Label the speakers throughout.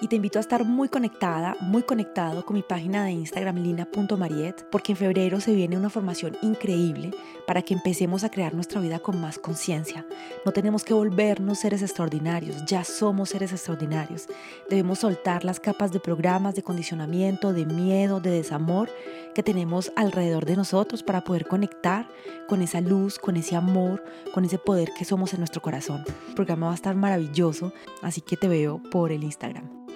Speaker 1: y te invito a estar muy conectada, muy conectado con mi página de Instagram lina.mariet porque en febrero se viene una formación increíble para que empecemos a crear nuestra vida con más conciencia. No tenemos que volvernos seres extraordinarios, ya somos seres extraordinarios. Debemos soltar las capas de programas, de condicionamiento, de miedo, de desamor que tenemos alrededor de nosotros para poder conectar con esa luz, con ese amor, con ese poder que somos en nuestro corazón. El programa va a estar maravilloso, así que te veo por el Instagram.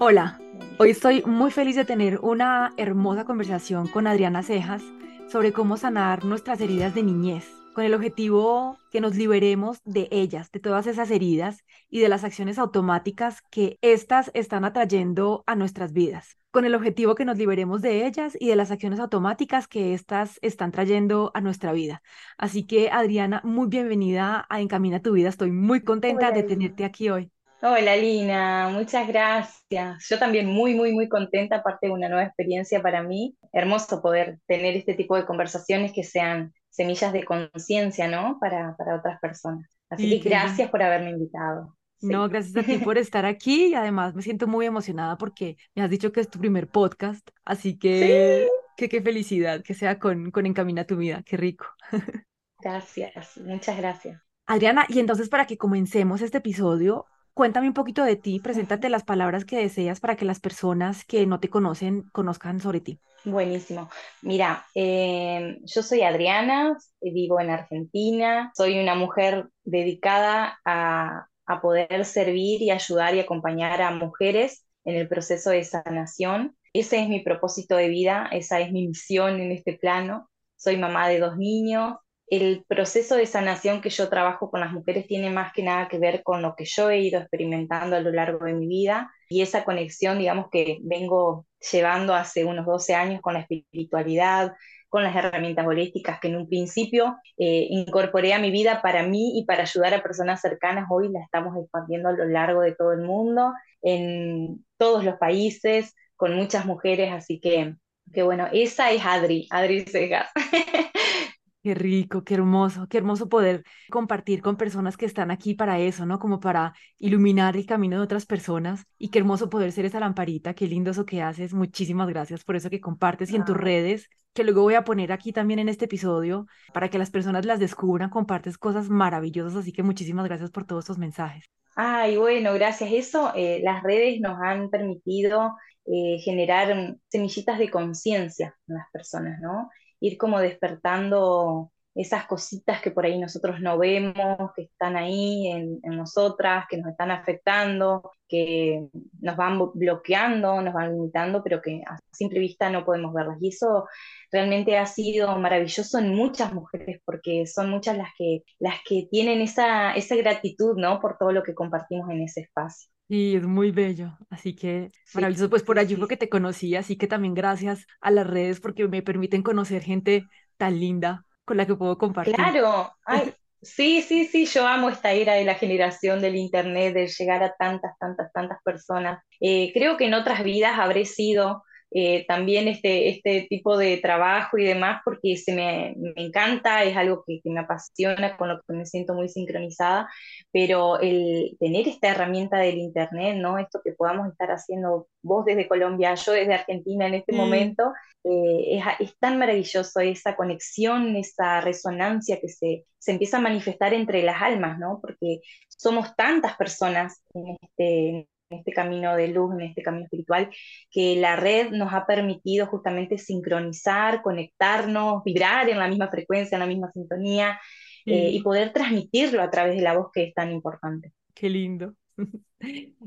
Speaker 1: Hola, hoy estoy muy feliz de tener una hermosa conversación con Adriana Cejas sobre cómo sanar nuestras heridas de niñez con el objetivo que nos liberemos de ellas, de todas esas heridas y de las acciones automáticas que éstas están atrayendo a nuestras vidas, con el objetivo que nos liberemos de ellas y de las acciones automáticas que éstas están trayendo a nuestra vida. Así que, Adriana, muy bienvenida a Encamina tu vida. Estoy muy contenta de tenerte aquí hoy.
Speaker 2: Hola Lina, muchas gracias. Yo también muy, muy, muy contenta, aparte de una nueva experiencia para mí. Hermoso poder tener este tipo de conversaciones que sean semillas de conciencia, ¿no? Para, para, otras personas. Así que gracias por haberme invitado.
Speaker 1: No, gracias a ti por estar aquí y además me siento muy emocionada porque me has dicho que es tu primer podcast, así que qué felicidad que sea con, con Encamina tu vida, qué rico.
Speaker 2: Gracias, muchas gracias.
Speaker 1: Adriana, y entonces para que comencemos este episodio, Cuéntame un poquito de ti, preséntate las palabras que deseas para que las personas que no te conocen conozcan sobre ti.
Speaker 2: Buenísimo. Mira, eh, yo soy Adriana, vivo en Argentina, soy una mujer dedicada a, a poder servir y ayudar y acompañar a mujeres en el proceso de sanación. Ese es mi propósito de vida, esa es mi misión en este plano. Soy mamá de dos niños, el proceso de sanación que yo trabajo con las mujeres tiene más que nada que ver con lo que yo he ido experimentando a lo largo de mi vida y esa conexión, digamos, que vengo llevando hace unos 12 años con la espiritualidad, con las herramientas holísticas que en un principio eh, incorporé a mi vida para mí y para ayudar a personas cercanas. Hoy la estamos expandiendo a lo largo de todo el mundo, en todos los países, con muchas mujeres, así que, que bueno, esa es Adri, Adri Segas.
Speaker 1: Qué rico, qué hermoso, qué hermoso poder compartir con personas que están aquí para eso, ¿no? Como para iluminar el camino de otras personas y qué hermoso poder ser esa lamparita, qué lindo eso que haces. Muchísimas gracias por eso que compartes y en tus redes, que luego voy a poner aquí también en este episodio para que las personas las descubran, compartes cosas maravillosas, así que muchísimas gracias por todos estos mensajes.
Speaker 2: Ay, bueno, gracias. Eso, eh, las redes nos han permitido eh, generar semillitas de conciencia en las personas, ¿no? Ir como despertando esas cositas que por ahí nosotros no vemos, que están ahí en, nosotras, que nos están afectando, que nos van bloqueando, nos van limitando, pero que a simple vista no podemos verlas. Y eso realmente ha sido maravilloso en muchas mujeres, porque son muchas las que, las que tienen esa, esa gratitud, ¿no? Por todo lo que compartimos en ese espacio.
Speaker 1: Sí, es muy bello, así que maravilloso, pues por allí fue que te conocí, así que también gracias a las redes porque me permiten conocer gente tan linda con la que puedo compartir.
Speaker 2: Claro, sí, sí, sí, yo amo esta era de la generación del Internet, de llegar a tantas, tantas, tantas personas. Eh, creo que en otras vidas habré sido eh, también este, este tipo de trabajo y demás, porque se me, me encanta, es algo que, que, me apasiona, con lo que me siento muy sincronizada, pero el tener esta herramienta del Internet, ¿no? Esto que podamos estar haciendo vos desde Colombia, yo desde Argentina en este momento, eh, es, es, tan maravilloso esa conexión, esa resonancia que se, se empieza a manifestar entre las almas, ¿no? Porque somos tantas personas en este, en este camino de luz, en este camino espiritual, que la red nos ha permitido justamente sincronizar, conectarnos, vibrar en la misma frecuencia, en la misma sintonía eh, y poder transmitirlo a través de la voz que es tan importante.
Speaker 1: Qué lindo.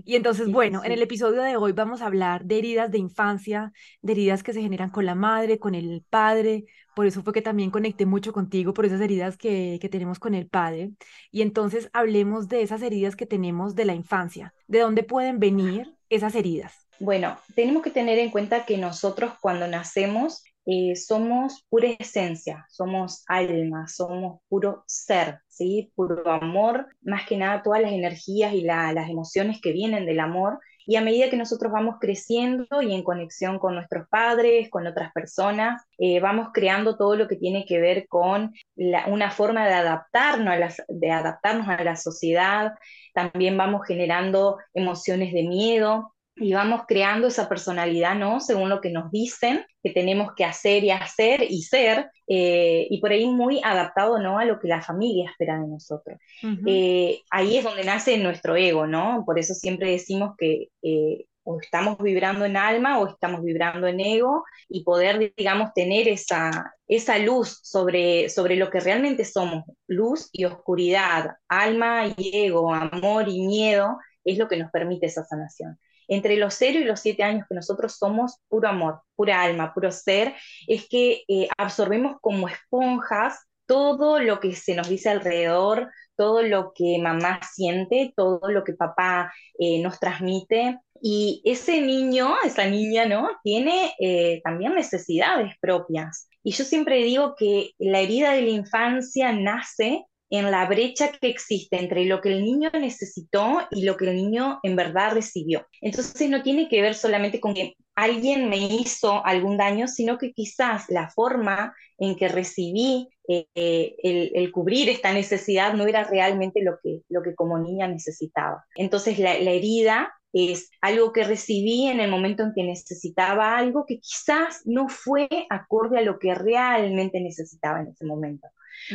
Speaker 1: Y entonces, bueno, en el episodio de hoy vamos a hablar de heridas de infancia, de heridas que se generan con la madre, con el padre. Por eso fue que también conecté mucho contigo, por esas heridas que, que tenemos con el padre. Y entonces hablemos de esas heridas que tenemos de la infancia, de dónde pueden venir esas heridas.
Speaker 2: Bueno, tenemos que tener en cuenta que nosotros cuando nacemos eh, somos pura esencia, somos alma, somos puro ser, ¿sí? puro amor, más que nada todas las energías y las emociones que vienen del amor. Y a medida que nosotros vamos creciendo y en conexión con nuestros padres, con otras personas, eh, vamos creando todo lo que tiene que ver con una forma de adaptarnos, a de adaptarnos a la sociedad, también vamos generando emociones de miedo, y vamos creando esa personalidad, ¿no? Según lo que nos dicen que tenemos que hacer y hacer y ser, eh, y por ahí muy adaptado, ¿no? A lo que la familia espera de nosotros. Eh, ahí es donde nace nuestro ego, ¿no? Por eso siempre decimos que eh, o estamos vibrando en alma o estamos vibrando en ego y poder, digamos, tener esa, esa luz sobre, sobre lo que realmente somos, luz y oscuridad, alma y ego, amor y miedo, es lo que nos permite esa sanación entre los 0 y los 7 años que nosotros somos puro amor, pura alma, puro ser, es que eh, absorbemos como esponjas todo lo que se nos dice alrededor, todo lo que mamá siente, todo lo que papá eh, nos transmite. Y ese niño, esa niña, ¿no? Tiene eh, también necesidades propias. Y yo siempre digo que la herida de la infancia nace en la brecha que existe entre lo que el niño necesitó y lo que el niño en verdad recibió. Entonces no tiene que ver solamente con que alguien me hizo algún daño, sino que quizás la forma en que recibí eh, el, cubrir esta necesidad no era realmente lo que, lo que como niña necesitaba. Entonces la, la herida es algo que recibí en el momento en que necesitaba algo que quizás no fue acorde a lo que realmente necesitaba en ese momento.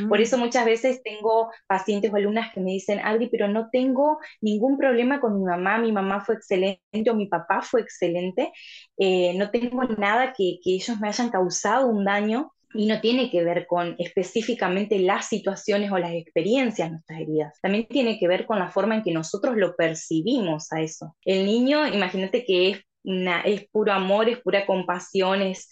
Speaker 2: Por mm. eso muchas veces tengo pacientes o alumnas que me dicen, Adri, pero no tengo ningún problema con mi mamá, mi mamá fue excelente o mi papá fue excelente, eh, no tengo nada que, que ellos me hayan causado un daño y no tiene que ver con específicamente las situaciones o las experiencias nuestras heridas. También tiene que ver con la forma en que nosotros lo percibimos a eso. El niño, imagínate que es es puro amor, es pura compasión, es,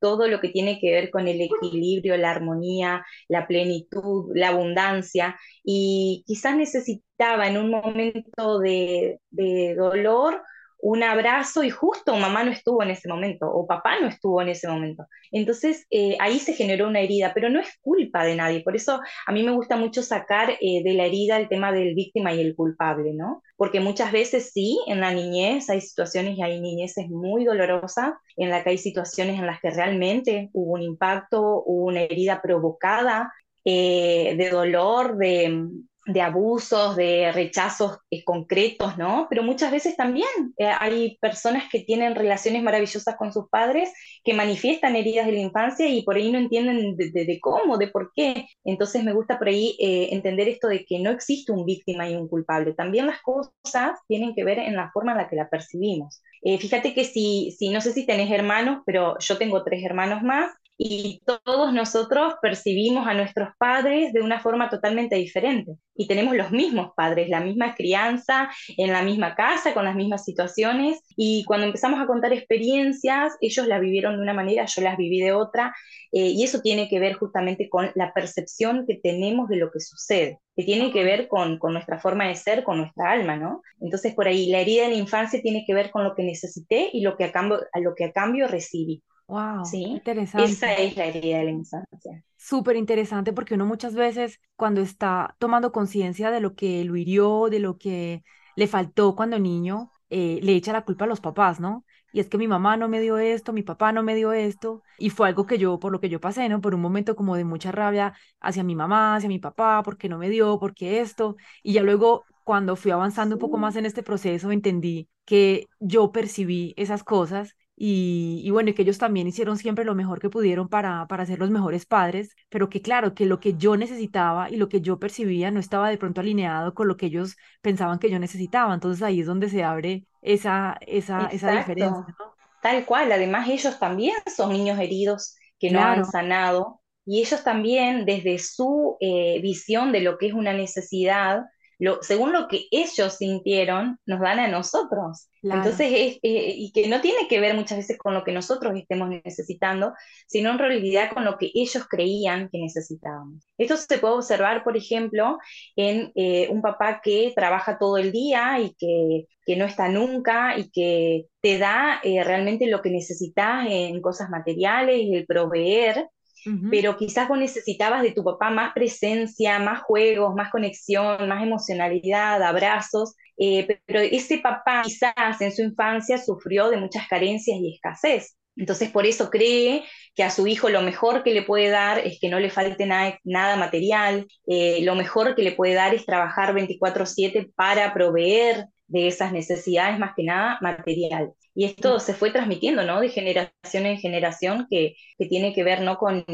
Speaker 2: todo lo que tiene que ver con el equilibrio, la armonía, la plenitud, la abundancia. Y quizás necesitaba en un momento de, de dolor un abrazo y justo mamá no estuvo en ese momento o papá no estuvo en ese momento. Entonces eh, ahí se generó una herida, pero no es culpa de nadie. Por eso a mí me gusta mucho sacar eh, de la herida el tema del víctima y el culpable, ¿no? Porque muchas veces sí, en la niñez hay situaciones y hay niñeces muy dolorosas en las que hay situaciones en las que realmente hubo un impacto, hubo una herida provocada eh, de dolor, de, de abusos, de rechazos eh, concretos, ¿no? Pero muchas veces también eh, hay personas que tienen relaciones maravillosas con sus padres que manifiestan heridas de la infancia y por ahí no entienden de, cómo, de por qué. Entonces me gusta por ahí eh, entender esto de que no existe un víctima y un culpable. También las cosas tienen que ver en la forma en la que la percibimos. fíjate que si, si, no sé si tenés hermanos, pero yo tengo tres hermanos más, y todos nosotros percibimos a nuestros padres de una forma totalmente diferente. Y tenemos los mismos padres, la misma crianza, en la misma casa, con las mismas situaciones. Y cuando empezamos a contar experiencias, ellos las vivieron de una manera, yo las viví de otra. Eh, y eso tiene que ver justamente con la percepción que tenemos de lo que sucede, que tiene que ver con, con nuestra forma de ser, con nuestra alma, ¿no? Entonces, por ahí, la herida de la infancia tiene que ver con lo que necesité y lo que a cambio, a lo que a cambio recibí.
Speaker 1: Wow,
Speaker 2: ¿sí?
Speaker 1: interesante.
Speaker 2: Esa es la herida de la infancia.
Speaker 1: Súper interesante porque uno muchas veces cuando está tomando conciencia de lo que lo hirió, de lo que le faltó cuando niño, eh, le echa la culpa a los papás, ¿no? Y es que mi mamá no me dio esto, mi papá no me dio esto, y fue algo que yo, por lo que yo pasé, ¿no? Por un momento como de mucha rabia hacia mi mamá, hacia mi papá, porque no me dio, porque esto, y ya luego cuando fui avanzando un poco más en este proceso, entendí que yo percibí esas cosas y, bueno, y que ellos también hicieron siempre lo mejor que pudieron para, para ser los mejores padres, pero que claro, que lo que yo necesitaba y lo que yo percibía no estaba de pronto alineado con lo que ellos pensaban que yo necesitaba. Entonces ahí es donde se abre esa, esa, esa diferencia.
Speaker 2: Tal cual, además ellos también son niños heridos que no han sanado y ellos también desde su eh, visión de lo que es una necesidad, según lo que ellos sintieron, nos dan a nosotros. Entonces, es, eh, y que no tiene que ver muchas veces con lo que nosotros estemos necesitando, sino en realidad con lo que ellos creían que necesitábamos. Esto se puede observar, por ejemplo, en eh, un papá que trabaja todo el día y que, que, no está nunca y que te da eh, realmente lo que necesitas en cosas materiales, el proveer, pero quizás vos necesitabas de tu papá más presencia, más juegos, más conexión, más emocionalidad, abrazos, eh, pero ese papá quizás en su infancia sufrió de muchas carencias y escasez. Entonces, por eso cree que a su hijo lo mejor que le puede dar es que no le falte nada material, eh, lo mejor que le puede dar es trabajar 24/7 para proveer de esas necesidades, más que nada material. Y esto se fue transmitiendo, ¿no? De generación en generación, que, que tiene que ver, ¿no? Con,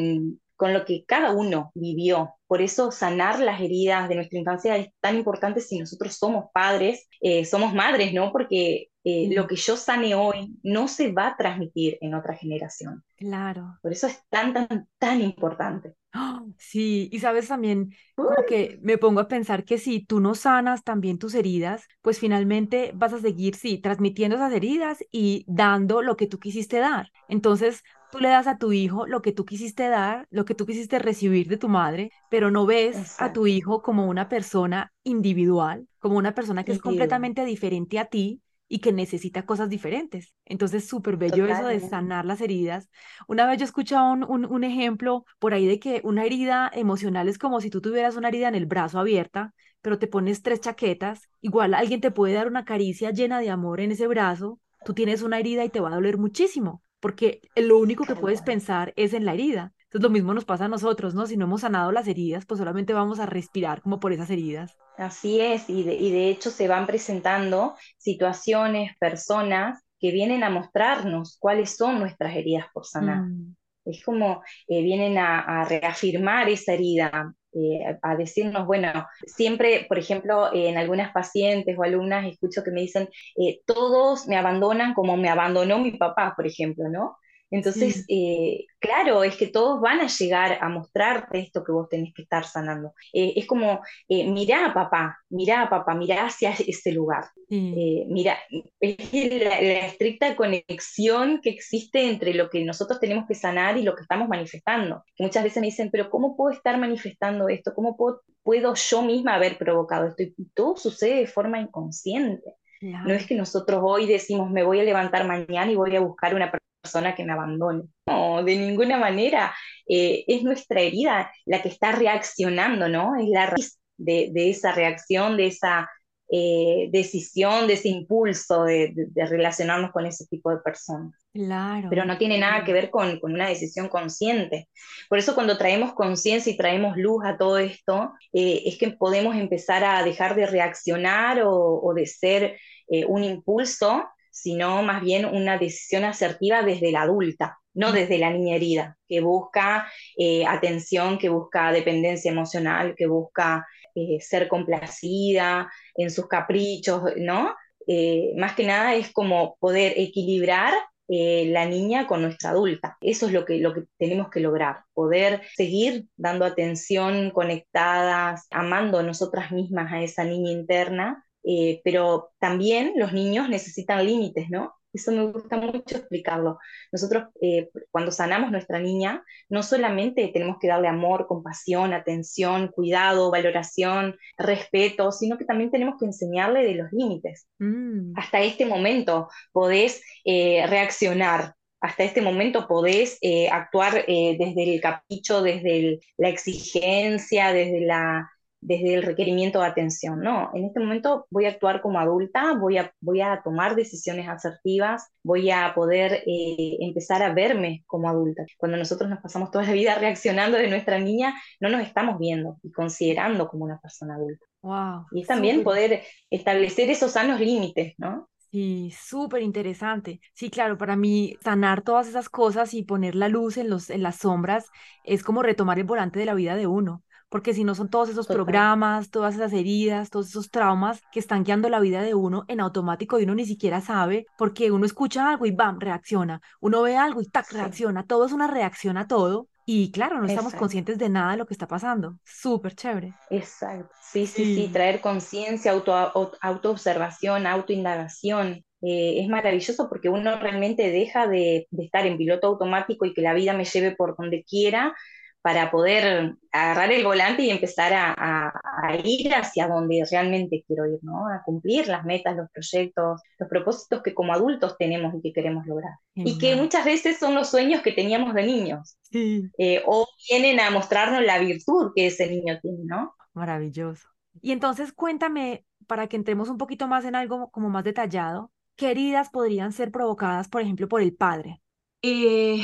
Speaker 2: con lo que cada uno vivió. Por eso sanar las heridas de nuestra infancia es tan importante si nosotros somos padres, eh, somos madres, ¿no? Porque eh, lo que yo sane hoy no se va a transmitir en otra generación.
Speaker 1: Claro.
Speaker 2: Por eso es tan, tan, tan importante.
Speaker 1: Sí, y sabes también, como que me pongo a pensar que si tú no sanas también tus heridas, pues finalmente vas a seguir, sí, transmitiendo esas heridas y dando lo que tú quisiste dar. Entonces, tú le das a tu hijo lo que tú quisiste dar, lo que tú quisiste recibir de tu madre, pero no ves a tu hijo como una persona individual, como una persona que es completamente diferente a ti y que necesita cosas diferentes. Entonces, súper bello eso de sanar las heridas. Una vez yo escuchaba un, un, un, ejemplo por ahí de que una herida emocional es como si tú tuvieras una herida en el brazo abierta, pero te pones tres chaquetas, igual alguien te puede dar una caricia llena de amor en ese brazo, tú tienes una herida y te va a doler muchísimo, porque lo único que puedes pensar es en la herida. Entonces lo mismo nos pasa a nosotros, ¿no? Si no hemos sanado las heridas, pues solamente vamos a respirar como por esas heridas.
Speaker 2: Así es, y de, y de hecho se van presentando situaciones, personas que vienen a mostrarnos cuáles son nuestras heridas por sanar. Mm. Es como eh, vienen a, a, reafirmar esa herida, eh, a decirnos, bueno, siempre, por ejemplo, en algunas pacientes o alumnas escucho que me dicen, eh, todos me abandonan como me abandonó mi papá, por ejemplo, ¿no? Entonces, eh, claro, es que todos van a llegar a mostrarte esto que vos tenés que estar sanando. Eh, es como, eh, mirá papá, mirá papá, mirá hacia ese lugar. Eh, mira, es la, la, estricta conexión que existe entre lo que nosotros tenemos que sanar y lo que estamos manifestando. Muchas veces me dicen, pero ¿cómo puedo estar manifestando esto? ¿Cómo puedo, puedo yo misma haber provocado esto? Y todo sucede de forma inconsciente. No es que nosotros hoy decimos, me voy a levantar mañana y voy a buscar una persona que me abandone. No, de ninguna manera. Eh, es nuestra herida la que está reaccionando, ¿no? Es la raíz de, de esa reacción, de esa eh, decisión, de ese impulso de, de, de, relacionarnos con ese tipo de personas.
Speaker 1: Claro.
Speaker 2: Pero no tiene nada que ver con, con una decisión consciente. Por eso cuando traemos conciencia y traemos luz a todo esto, eh, es que podemos empezar a dejar de reaccionar o, o de ser eh, un impulso sino más bien una decisión asertiva desde la adulta, no desde la niña herida, que busca eh, atención, que busca dependencia emocional, que busca eh, ser complacida en sus caprichos, ¿no? Eh, más que nada es como poder equilibrar eh, la niña con nuestra adulta. Eso es lo que, lo que tenemos que lograr, poder seguir dando atención, conectadas, amando nosotras mismas a esa niña interna eh, pero también los niños necesitan límites, ¿no? Eso me gusta mucho explicarlo. Nosotros, eh, cuando sanamos nuestra niña, no solamente tenemos que darle amor, compasión, atención, cuidado, valoración, respeto, sino que también tenemos que enseñarle de los límites. Mm. Hasta este momento podés eh, reaccionar, hasta este momento podés eh, actuar eh, desde el capricho, desde el, la exigencia, desde la desde el requerimiento de atención, no, en este momento voy a actuar como adulta, voy a, voy a tomar decisiones asertivas, voy a poder eh, empezar a verme como adulta. Cuando nosotros nos pasamos toda la vida reaccionando de nuestra niña, no nos estamos viendo y considerando como una persona adulta.
Speaker 1: Wow,
Speaker 2: y es también poder establecer esos sanos límites, ¿no?
Speaker 1: Sí, súper interesante. Sí, claro, para mí sanar todas esas cosas y poner la luz en, los, en las sombras es como retomar el volante de la vida de uno porque si no son todos esos Total. programas, todas esas heridas, todos esos traumas que están guiando la vida de uno en automático y uno ni siquiera sabe, porque uno escucha algo y bam, reacciona, uno ve algo y tac, sí. reacciona, todo es una reacción a todo. Y claro, no estamos Exacto. conscientes de nada de lo que está pasando. Súper chévere.
Speaker 2: Exacto. Sí, sí, sí, sí. traer conciencia, auto, autoobservación, autoindagación. Eh, es maravilloso porque uno realmente deja de, de estar en piloto automático y que la vida me lleve por donde quiera, para poder agarrar el volante y empezar a, a, a, ir hacia donde realmente quiero ir, ¿no? A cumplir las metas, los proyectos, los propósitos que como adultos tenemos y que queremos lograr. Y que muchas veces son los sueños que teníamos de niños.
Speaker 1: Sí.
Speaker 2: Eh, o vienen a mostrarnos la virtud que ese niño tiene, ¿no?
Speaker 1: Maravilloso. Y entonces cuéntame, para que entremos un poquito más en algo como más detallado, ¿qué heridas podrían ser provocadas, por ejemplo, por el padre?
Speaker 2: Eh,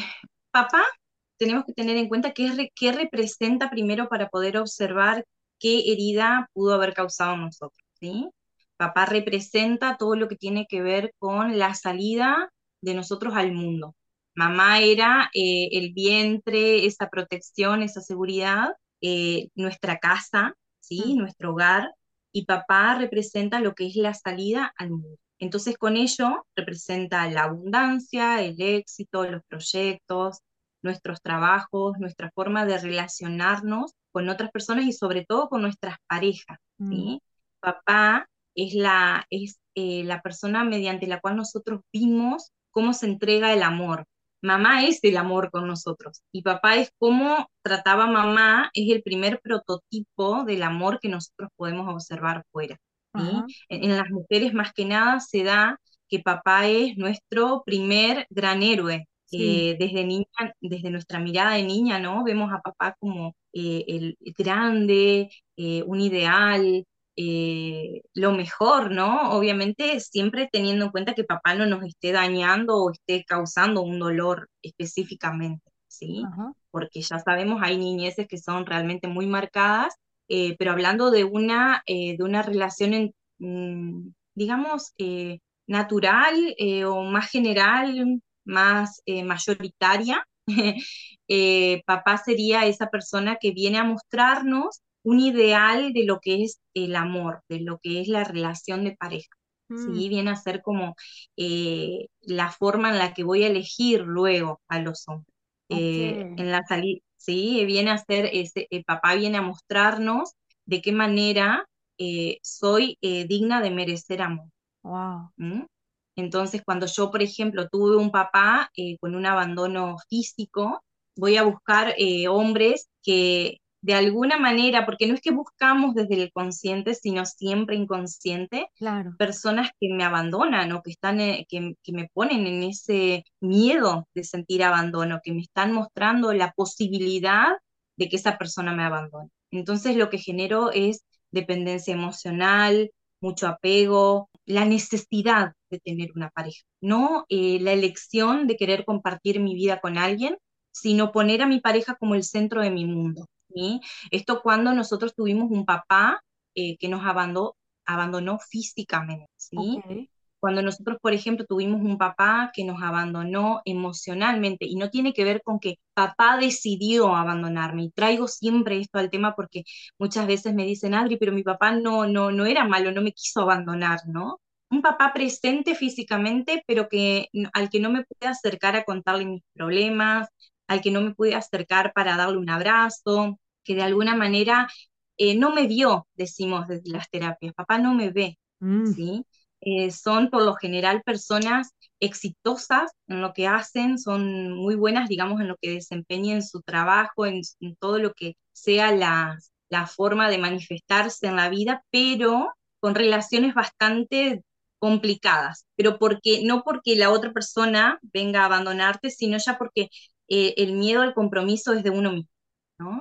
Speaker 2: papá, tenemos que tener en cuenta qué, qué representa primero para poder observar qué herida pudo haber causado nosotros, ¿sí? Papá representa todo lo que tiene que ver con la salida de nosotros al mundo. Mamá era eh, el vientre, esa protección, esa seguridad, eh, nuestra casa, ¿sí? Mm. Nuestro hogar, y papá representa lo que es la salida al mundo. Entonces con ello representa la abundancia, el éxito, los proyectos, nuestros trabajos, nuestra forma de relacionarnos con otras personas y sobre todo con nuestras parejas. ¿sí? Mm. Papá es, la, es eh, la persona mediante la cual nosotros vimos cómo se entrega el amor. Mamá es el amor con nosotros y papá es cómo trataba mamá, es el primer prototipo del amor que nosotros podemos observar fuera. En, las mujeres más que nada se da que papá es nuestro primer gran héroe. Desde niña, desde nuestra mirada de niña, ¿no? Vemos a papá como eh, el grande, eh, un ideal, eh, lo mejor, ¿no? Obviamente siempre teniendo en cuenta que papá no nos esté dañando o esté causando un dolor específicamente, ¿sí? Porque ya sabemos, hay niñeces que son realmente muy marcadas eh, pero hablando de una, eh, de una relación, en, mm, digamos, eh, natural o más general, más mayoritaria, papá sería esa persona que viene a mostrarnos un ideal de lo que es el amor, de lo que es la relación de pareja. ¿sí? Mm. Viene a ser como la forma en la que voy a elegir luego a los hombres. en la salida ¿sí? Viene a ser, ese, el papá viene a mostrarnos de qué manera eh, soy eh, digna de merecer amor.
Speaker 1: Wow.
Speaker 2: Entonces, cuando yo, por ejemplo, tuve un papá eh, con un abandono físico, voy a buscar hombres que de alguna manera, porque no es que buscamos desde el consciente, sino siempre inconsciente, personas que me abandonan o que, están, eh, que, que, me ponen en ese miedo de sentir abandono, que me están mostrando la posibilidad de que esa persona me abandone. Entonces lo que genero es dependencia emocional, mucho apego, la necesidad de tener una pareja, no eh, la elección de querer compartir mi vida con alguien, sino poner a mi pareja como el centro de mi mundo. Esto cuando nosotros tuvimos un papá eh, que nos abandonó, abandonó físicamente, ¿sí? Cuando nosotros, por ejemplo, tuvimos un papá que nos abandonó emocionalmente, y no tiene que ver con que papá decidió abandonarme, y traigo siempre esto al tema porque muchas veces me dicen, Adri, pero mi papá no, no, no era malo, no me quiso abandonar, ¿no? un papá presente físicamente, pero que al que no me pude acercar a contarle mis problemas, al que no me pude acercar para darle un abrazo, que de alguna manera eh, no me vio, decimos desde las terapias, papá no me ve, mm. ¿sí? Eh, son por lo general personas exitosas en lo que hacen, son muy buenas, digamos, en lo que desempeñen su trabajo, en, todo lo que sea la, la forma de manifestarse en la vida, pero con relaciones bastante complicadas, pero porque no porque la otra persona venga a abandonarte, sino ya porque eh, el miedo al compromiso es de uno mismo.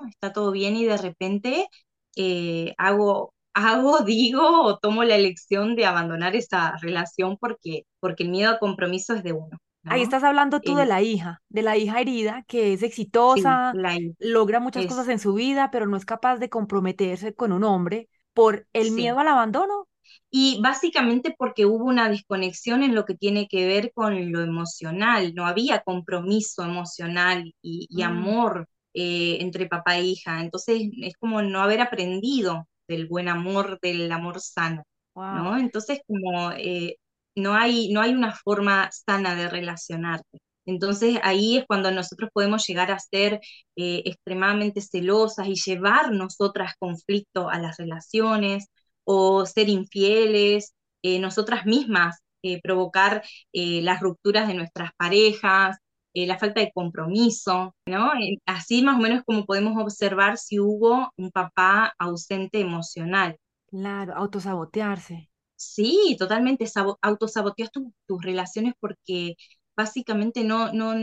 Speaker 2: Está todo bien y de repente eh, hago, hago, digo o tomo la elección de abandonar esa relación porque, porque el miedo al compromiso es de uno.
Speaker 1: Ahí estás hablando tú de la hija, de la hija herida que es exitosa, logra muchas cosas en su vida, pero no es capaz de comprometerse con un hombre por el miedo al abandono.
Speaker 2: Y básicamente porque hubo una desconexión en lo que tiene que ver con lo emocional, no había compromiso emocional y, mm. amor eh, entre papá e hija. Entonces es como no haber aprendido del buen amor, del amor sano, ¿no? Entonces como eh, no, hay, no hay una forma sana de relacionarte. Entonces ahí es cuando nosotros podemos llegar a ser eh, extremadamente celosas y llevar nosotras conflicto a las relaciones o ser infieles, nosotras mismas provocar las rupturas de nuestras parejas, eh, la falta de compromiso, ¿no? Eh, así más o menos como podemos observar si hubo un papá ausente emocional.
Speaker 1: Claro, autosabotearse.
Speaker 2: Sí, totalmente, autosaboteas tus relaciones porque básicamente no, no,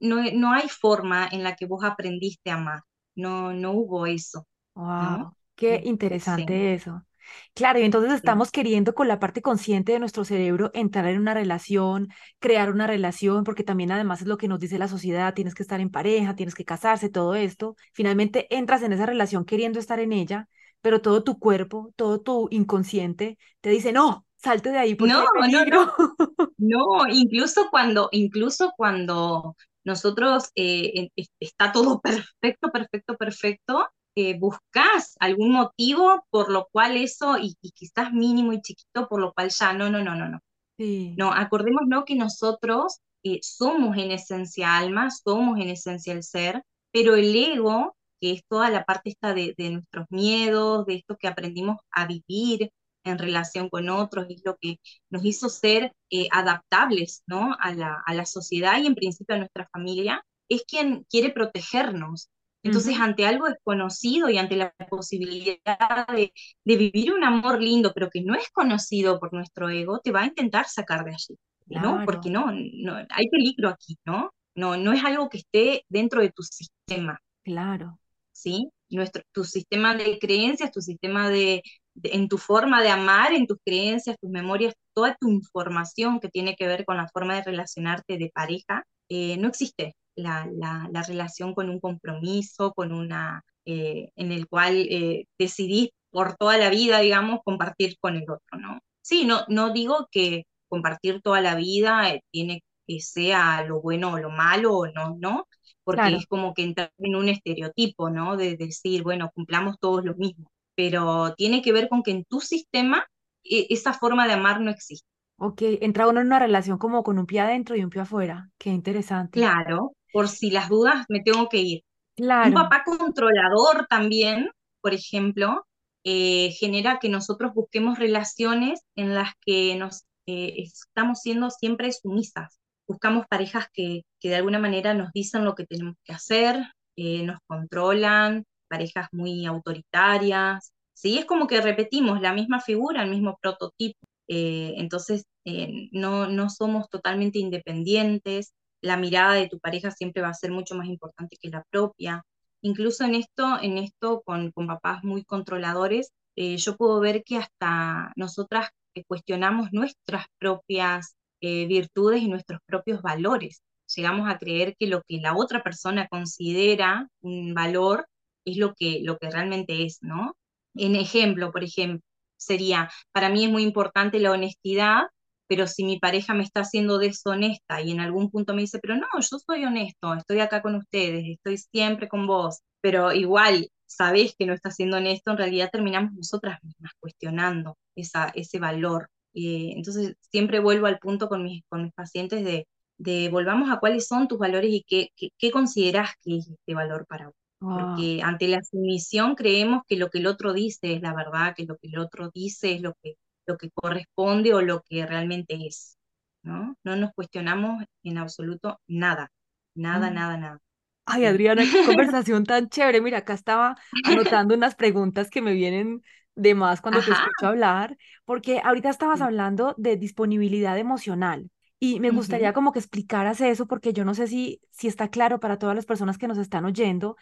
Speaker 2: no, hay forma en la que vos aprendiste a amar, no, no hubo eso.
Speaker 1: Wow, qué interesante eso. Claro, y entonces estamos queriendo con la parte consciente de nuestro cerebro entrar en una relación, crear una relación, porque también además es lo que nos dice la sociedad, tienes que estar en pareja, tienes que casarse, todo esto. Finalmente entras en esa relación queriendo estar en ella, pero todo tu cuerpo, todo tu inconsciente te dice, no, salte de ahí porque
Speaker 2: No, no, no, no, incluso cuando, incluso cuando nosotros eh, está todo perfecto, perfecto, perfecto, eh, buscas algún motivo por lo cual eso, y, y quizás mínimo y chiquito, por lo cual ya, no, no, no, no, no.
Speaker 1: Sí,
Speaker 2: No, acordémonos que nosotros eh, somos en esencia alma, somos en esencia el ser, pero el ego, que es toda la parte esta de, de nuestros miedos, de esto que aprendimos a vivir en relación con otros, es lo que nos hizo ser eh, adaptables, ¿no? a la, a la sociedad y en principio a nuestra familia, es quien quiere protegernos. Entonces, ante algo desconocido y ante la posibilidad de, de vivir un amor lindo, pero que no es conocido por nuestro ego, te va a intentar sacar de allí. No, porque no, no, hay peligro aquí, ¿no? No, no es algo que esté dentro de tu sistema,
Speaker 1: claro,
Speaker 2: ¿sí? Nuestro, tu sistema de creencias, tu sistema de, de- en tu forma de amar, en tus creencias, tus memorias, toda tu información que tiene que ver con la forma de relacionarte de pareja, eh, no existe la, la, la relación con un compromiso, con una, eh, en el cual eh, decidís por toda la vida, digamos, compartir con el otro, ¿no? Sí, no, no digo que compartir toda la vida eh, tiene que sea lo bueno o lo malo, o no, no, porque
Speaker 1: claro.
Speaker 2: es como que entrar en un estereotipo, ¿no? De decir, bueno, cumplamos todos lo mismo, pero tiene que ver con que en tu sistema e- esa forma de amar no existe.
Speaker 1: Ok, entra uno en una relación como con un pie adentro y un pie afuera. Qué interesante.
Speaker 2: Claro, por si las dudas me tengo que ir. Un
Speaker 1: Claro,
Speaker 2: papá controlador también, por ejemplo, eh, genera que nosotros busquemos relaciones en las que nos eh, estamos siendo siempre sumisas. Buscamos parejas que, que de alguna manera nos dicen lo que tenemos que hacer, eh, nos controlan, parejas muy autoritarias. ¿sí? Es como que repetimos la misma figura, el mismo prototipo. Entonces, no, no somos totalmente independientes. La mirada de tu pareja siempre va a ser mucho más importante que la propia incluso en esto, en esto con, con papás muy controladores, eh, yo puedo ver que hasta nosotras eh, cuestionamos nuestras propias eh, virtudes y nuestros propios valores. Llegamos a creer que lo que la otra persona considera un valor es lo que, lo que realmente es, ¿no? En ejemplo, por ejemplo, sería, para mí es muy importante la honestidad, pero si mi pareja me está siendo deshonesta y en algún punto me dice, pero no, yo soy honesto, estoy acá con ustedes, estoy siempre con vos, pero igual sabés que no está siendo honesto, en realidad terminamos nosotras mismas cuestionando esa, ese valor. Eh, entonces siempre vuelvo al punto con mis, con mis pacientes de, de volvamos a cuáles son tus valores y qué, qué, qué considerás que es este valor para vos.
Speaker 1: wow.
Speaker 2: Porque ante la sumisión creemos que lo que el otro dice es la verdad, que lo que el otro dice es lo que lo que corresponde o lo que realmente es, ¿no? No nos cuestionamos en absoluto nada, nada,
Speaker 1: Mm.
Speaker 2: nada, nada.
Speaker 1: Ay. Adriana, qué conversación tan chévere. Mira, acá estaba anotando unas preguntas que me vienen de más cuando te
Speaker 2: Ajá.
Speaker 1: escucho hablar, porque ahorita estabas hablando de disponibilidad emocional y me gustaría como que explicaras eso porque yo no sé si, si está claro para todas las personas que nos están oyendo.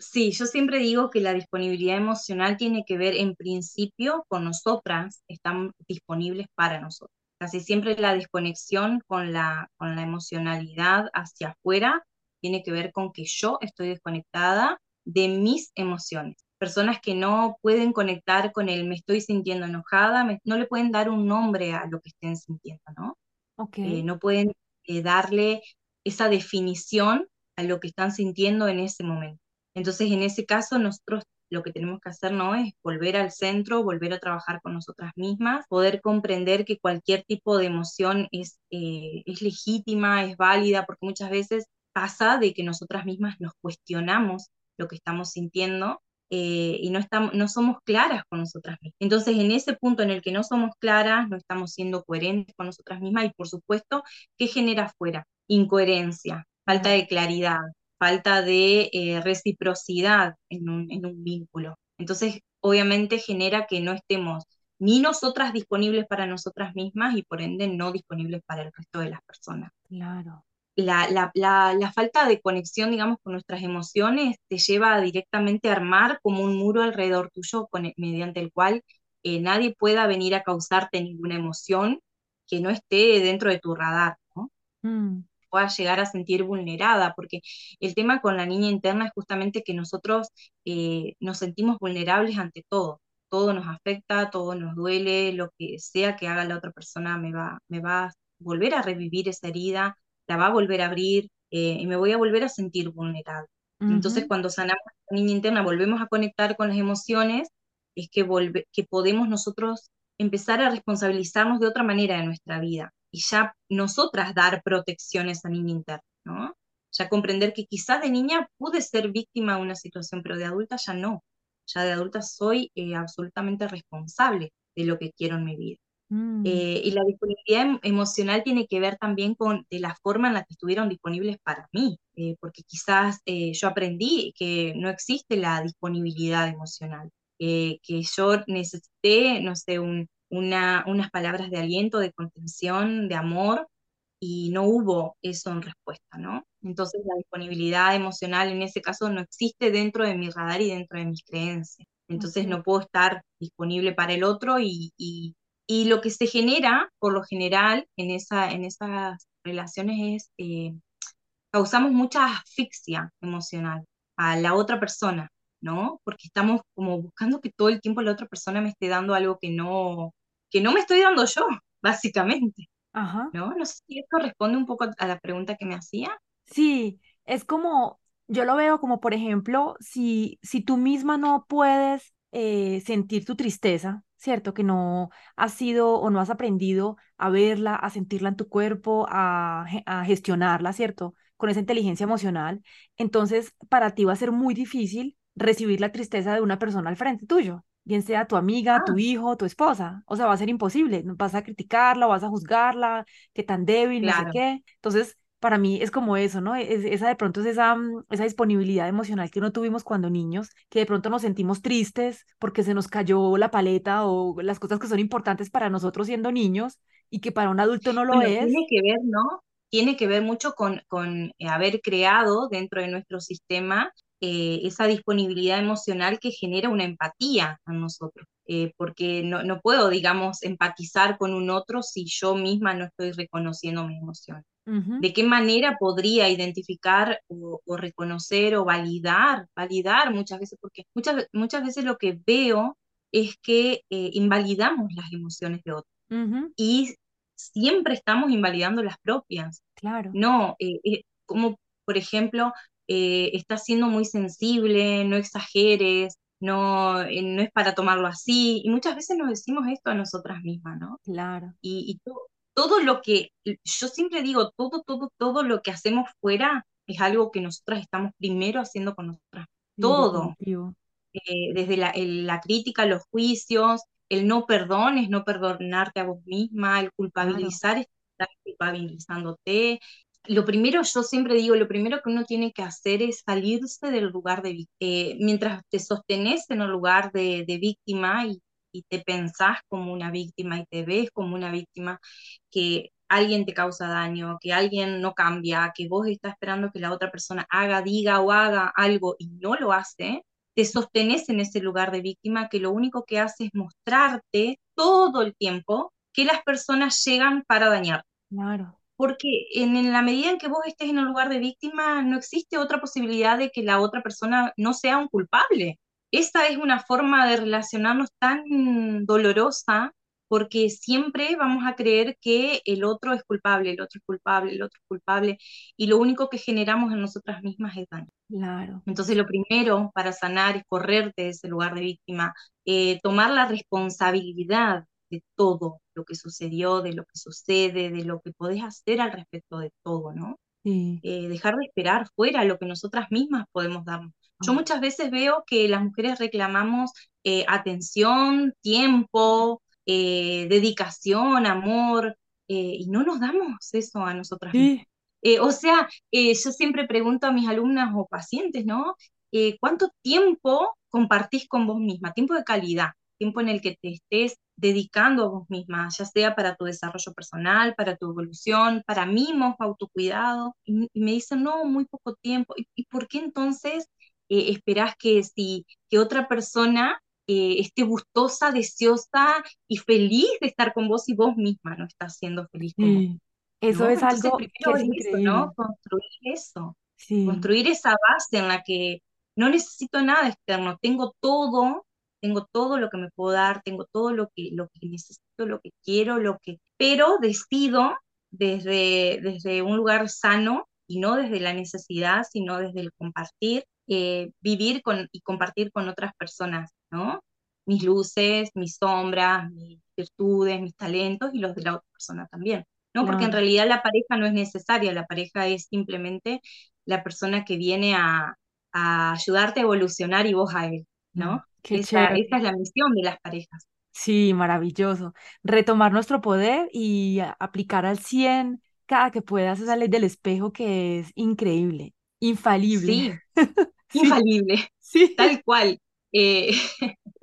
Speaker 2: Sí, yo siempre digo que la disponibilidad emocional tiene que ver en principio con nosotras, están disponibles para nosotros. Casi siempre la desconexión con la, con la emocionalidad hacia afuera tiene que ver con que yo estoy desconectada de mis emociones. Personas que no pueden conectar con el me estoy sintiendo enojada, me- no le pueden dar un nombre a lo que estén sintiendo, ¿no?
Speaker 1: Ok,
Speaker 2: Eh, no pueden eh, darle esa definición a lo que están sintiendo en ese momento. Entonces, en ese caso, nosotros lo que tenemos que hacer no es volver al centro, volver a trabajar con nosotras mismas, poder comprender que cualquier tipo de emoción es, eh, es legítima, es válida, porque muchas veces pasa de que nosotras mismas nos cuestionamos lo que estamos sintiendo eh, y no, estamos, no somos claras con nosotras mismas. Entonces, en ese punto en el que no somos claras, no estamos siendo coherentes con nosotras mismas y, por supuesto, ¿qué genera afuera? Incoherencia, falta de claridad, falta de eh, reciprocidad en un, en un vínculo. Entonces, obviamente genera que no estemos ni nosotras disponibles para nosotras mismas y por ende no disponibles para el resto de las personas
Speaker 1: Claro.
Speaker 2: la, la, la, la, falta de conexión, digamos, con nuestras emociones te lleva directamente a armar como un muro alrededor tuyo con, mediante el cual eh, nadie pueda venir a causarte ninguna emoción que no esté dentro de tu radar, ¿no?
Speaker 1: Mm.
Speaker 2: Pueda llegar a sentir vulnerada, porque el tema con la niña interna es justamente que nosotros eh, nos sentimos vulnerables ante todo, todo nos afecta, todo nos duele, lo que sea que haga la otra persona me va, me va a volver a revivir esa herida, la va a volver a abrir eh, y me voy a volver a sentir vulnerable. Entonces,
Speaker 1: Ujú.
Speaker 2: cuando sanamos la niña interna, volvemos a conectar con las emociones, es que, volve, que podemos nosotros empezar a responsabilizarnos de otra manera de nuestra vida y ya nosotras dar protección a esa niña interna, ¿no? Ya comprender que quizás de niña pude ser víctima de una situación, pero de adulta ya no. Ya de adulta soy eh, absolutamente responsable de lo que quiero en mi vida.
Speaker 1: Mm.
Speaker 2: Eh, y la disponibilidad em- emocional tiene que ver también con de la forma en la que estuvieron disponibles para mí, eh, porque quizás eh, yo aprendí que no existe la disponibilidad emocional, eh, que yo necesité, no sé, un, una, unas palabras de aliento, de contención, de amor, y no hubo eso en respuesta, ¿no? Entonces la disponibilidad emocional en ese caso no existe dentro de mi radar y dentro de mis creencias. Entonces no puedo estar disponible para el otro y, y y lo que se genera, por lo general, en, esa, en esas relaciones es, eh, causamos mucha asfixia emocional a la otra persona, ¿no? Porque estamos como buscando que todo el tiempo la otra persona me esté dando algo que no, que no me estoy dando yo, básicamente,
Speaker 1: Ajá.
Speaker 2: ¿no? No sé si esto responde un poco a la pregunta que me hacía.
Speaker 1: Sí, es como, yo lo veo como, por ejemplo, si, si tú misma no puedes eh, sentir tu tristeza, ¿cierto? Que no has sido o no has aprendido a verla, a sentirla en tu cuerpo, a, a gestionarla, ¿cierto? Con esa inteligencia emocional, entonces para ti va a ser muy difícil recibir la tristeza de una persona al frente tuyo, bien sea tu amiga,
Speaker 2: Ah,
Speaker 1: tu hijo, tu esposa. O sea, va a ser imposible. Vas a criticarla, vas a juzgarla, que tan débil, no sé
Speaker 2: claro.
Speaker 1: qué. Entonces, para mí es como eso, ¿no? Es, esa de pronto es esa, mm, esa disponibilidad emocional que no tuvimos cuando niños, que de pronto nos sentimos tristes porque se nos cayó la paleta o las cosas que son importantes para nosotros siendo niños y que para un adulto no lo
Speaker 2: Bueno,
Speaker 1: es.
Speaker 2: tiene que ver, ¿no? Tiene que ver mucho con, con haber creado dentro de nuestro sistema eh, esa disponibilidad emocional que genera una empatía en nosotros. Eh, porque no, no puedo, digamos, empatizar con un otro si yo misma no estoy reconociendo mi emoción. ¿De qué manera podría identificar o, o reconocer o validar, validar muchas veces? Porque muchas, muchas veces lo que veo es que eh, invalidamos las emociones de otros y siempre estamos invalidando las propias.
Speaker 1: claro,
Speaker 2: No, eh, como por ejemplo, eh, estás siendo muy sensible, no exageres, no, eh, no es para tomarlo así, y muchas veces nos decimos esto a nosotras mismas, ¿no?
Speaker 1: claro,
Speaker 2: Y, y to- todo lo que, yo siempre digo, todo, todo, todo lo que hacemos fuera es algo que nosotras estamos primero haciendo con nosotras. Todo, eh, desde la, el- la crítica, los juicios, el no perdón es no perdonarte a vos misma, el
Speaker 1: Claro,
Speaker 2: culpabilizar es estar culpabilizándote. Lo primero, yo siempre digo, lo primero que uno tiene que hacer es salirse del lugar de. Eh, mientras te sostenés en un lugar de, víctima y, y te pensás como una víctima y te ves como una víctima, que alguien te causa daño, que alguien no cambia, que vos estás esperando que la otra persona haga, diga o haga algo y no lo hace, te sostenés en ese lugar de víctima que lo único que hace es mostrarte todo el tiempo que las personas llegan para dañar.
Speaker 1: claro,
Speaker 2: Porque en, la medida en que vos estés en un lugar de víctima, no existe otra posibilidad de que la otra persona no sea un culpable. Esa es una forma de relacionarnos tan dolorosa porque siempre vamos a creer que el otro es culpable, el otro es culpable, el otro es culpable, y lo único que generamos en nosotras mismas es daño.
Speaker 1: claro,
Speaker 2: Entonces, lo primero para sanar es correrte de ese lugar de víctima, eh, tomar la responsabilidad de todo lo que sucedió, de lo que sucede, de lo que podés hacer al respecto de todo, ¿no?
Speaker 1: sí.
Speaker 2: Eh, dejar de esperar fuera lo que nosotras mismas podemos darnos. Yo muchas veces veo que las mujeres reclamamos eh, atención, tiempo, eh, dedicación, amor, eh, y no nos damos eso a nosotras mismas.
Speaker 1: sí,
Speaker 2: Eh, o sea, eh, yo siempre pregunto a mis alumnas o pacientes, ¿no? ¿cuánto tiempo compartís con vos misma? Tiempo de calidad, tiempo en el que te estés dedicando a vos misma, ya sea para tu desarrollo personal, para tu evolución, para mimos, autocuidado. Y, y me dicen, no, muy poco tiempo. ¿Y, y por qué entonces eh, esperás que si que otra persona eh, esté gustosa, deseosa y feliz de estar con vos y vos misma no estás siendo feliz con vos,
Speaker 1: eso
Speaker 2: ¿no?
Speaker 1: es
Speaker 2: Entonces,
Speaker 1: algo que
Speaker 2: primero
Speaker 1: es
Speaker 2: es eso, ¿no? Construir eso,
Speaker 1: Sí,
Speaker 2: construir esa base en la que no necesito nada externo, tengo todo, tengo todo lo que me puedo dar, tengo todo lo que, lo que necesito, lo que quiero, lo que, pero decido desde, desde un lugar sano y no desde la necesidad, sino desde el compartir, eh, vivir con, y compartir con otras personas, ¿no? Mis luces, mis sombras, mis virtudes, mis talentos y los de la otra persona también. ¿no? Porque en
Speaker 1: claro.
Speaker 2: realidad la pareja no es necesaria, la pareja es simplemente la persona que viene a, a ayudarte a evolucionar y vos a él, ¿no? Esa, es la misión de las parejas.
Speaker 1: Sí, maravilloso. Retomar nuestro poder y aplicar al 100 cada que puedas esa ley del espejo que es increíble, infalible.
Speaker 2: Sí,
Speaker 1: Sí,
Speaker 2: infalible,
Speaker 1: sí,
Speaker 2: tal cual. Eh,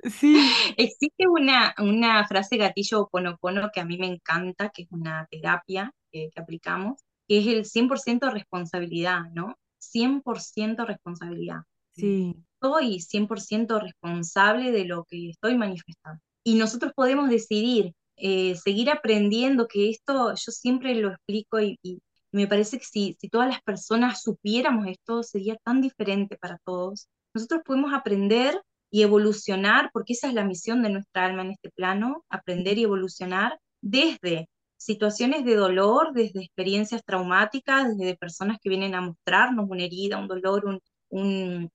Speaker 1: sí,
Speaker 2: existe una, una frase gatillo Oponopono que a mí me encanta, que es una terapia que, que aplicamos, que es el 100% responsabilidad, ¿no? 100% responsabilidad.
Speaker 1: sí,
Speaker 2: Soy 100% responsable de lo que estoy manifestando. Y nosotros podemos decidir eh, seguir aprendiendo, que esto yo siempre lo explico y, y me parece que si, si todas las personas supiéramos esto, sería tan diferente para todos. Nosotros podemos aprender y evolucionar, porque esa es la misión de nuestra alma en este plano, aprender y evolucionar desde situaciones de dolor, desde experiencias traumáticas, desde personas que vienen a mostrarnos una herida, un dolor, un, un,